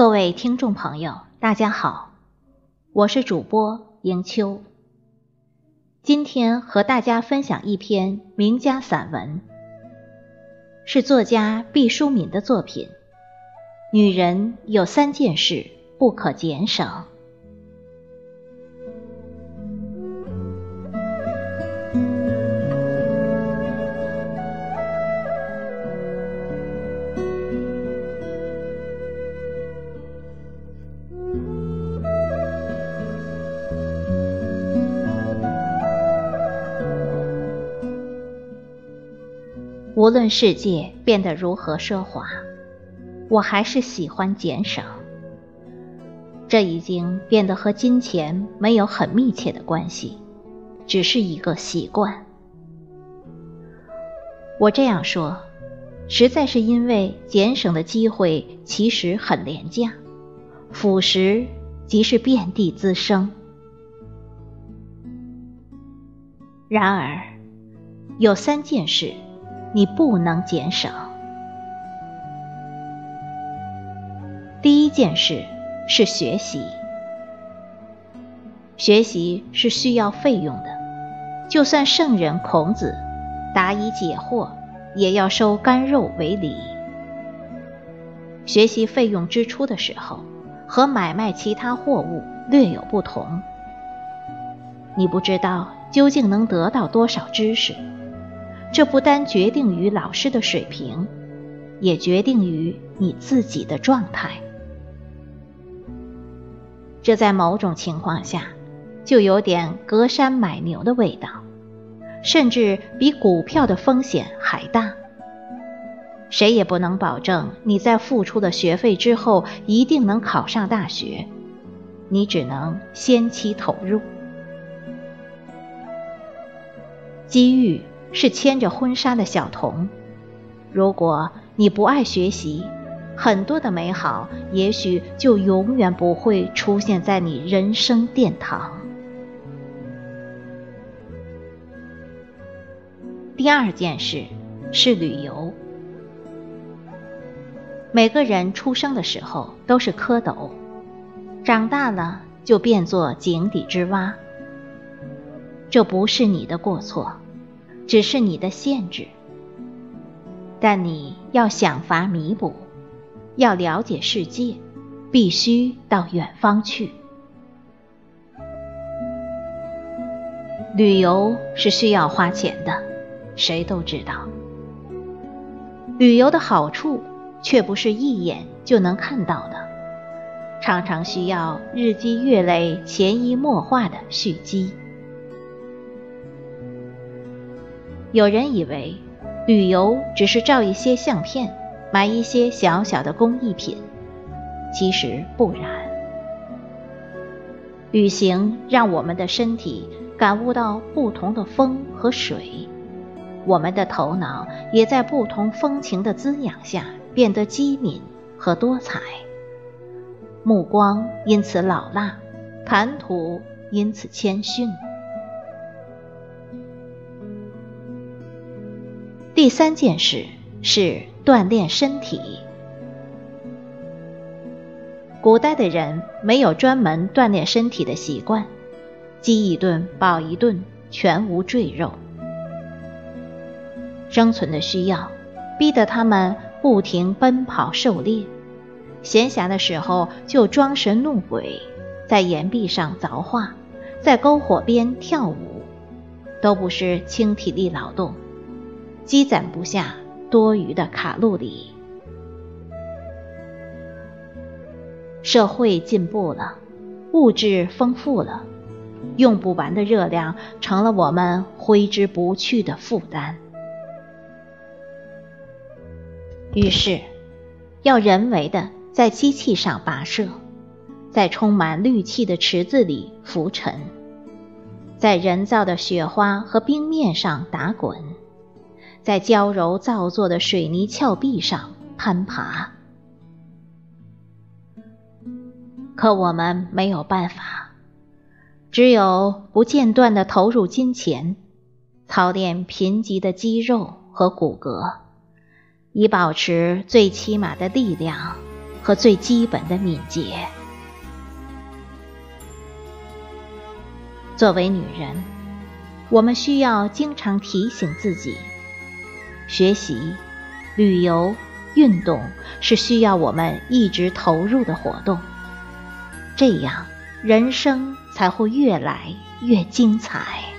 各位听众朋友，大家好，我是主播迎秋。今天和大家分享一篇名家散文，是作家毕淑敏的作品《女人有三件事不可减少》。无论世界变得如何奢华，我还是喜欢俭省。这已经变得和金钱没有很密切的关系，只是一个习惯。我这样说，实在是因为俭省的机会其实很廉价，腐蚀即是遍地滋生。然而，有三件事。你不能减少。第一件事是学习，学习是需要费用的，就算圣人孔子答疑解惑，也要收干肉为礼。学习费用支出的时候，和买卖其他货物略有不同。你不知道究竟能得到多少知识。这不单决定于老师的水平，也决定于你自己的状态。这在某种情况下，就有点隔山买牛的味道，甚至比股票的风险还大。谁也不能保证你在付出了学费之后一定能考上大学，你只能先期投入。机遇。是牵着婚纱的小童。如果你不爱学习，很多的美好也许就永远不会出现在你人生殿堂。第二件事是旅游。每个人出生的时候都是蝌蚪，长大了就变作井底之蛙。这不是你的过错。只是你的限制，但你要想法弥补，要了解世界，必须到远方去。旅游是需要花钱的，谁都知道。旅游的好处却不是一眼就能看到的，常常需要日积月累、潜移默化的蓄积。有人以为，旅游只是照一些相片，买一些小小的工艺品，其实不然。旅行让我们的身体感悟到不同的风和水，我们的头脑也在不同风情的滋养下变得机敏和多彩，目光因此老辣，谈吐因此谦逊。第三件事是锻炼身体。古代的人没有专门锻炼身体的习惯，饥一顿饱一顿，全无赘肉。生存的需要逼得他们不停奔跑狩猎，闲暇的时候就装神弄鬼，在岩壁上凿画，在篝火边跳舞，都不是轻体力劳动。积攒不下多余的卡路里。社会进步了，物质丰富了，用不完的热量成了我们挥之不去的负担。于是，要人为的在机器上跋涉，在充满氯气的池子里浮沉，在人造的雪花和冰面上打滚。在娇柔造作的水泥峭壁上攀爬，可我们没有办法，只有不间断的投入金钱，操练贫瘠的肌肉和骨骼，以保持最起码的力量和最基本的敏捷。作为女人，我们需要经常提醒自己，学习、旅游、运动是需要我们一直投入的活动，这样人生才会越来越精彩。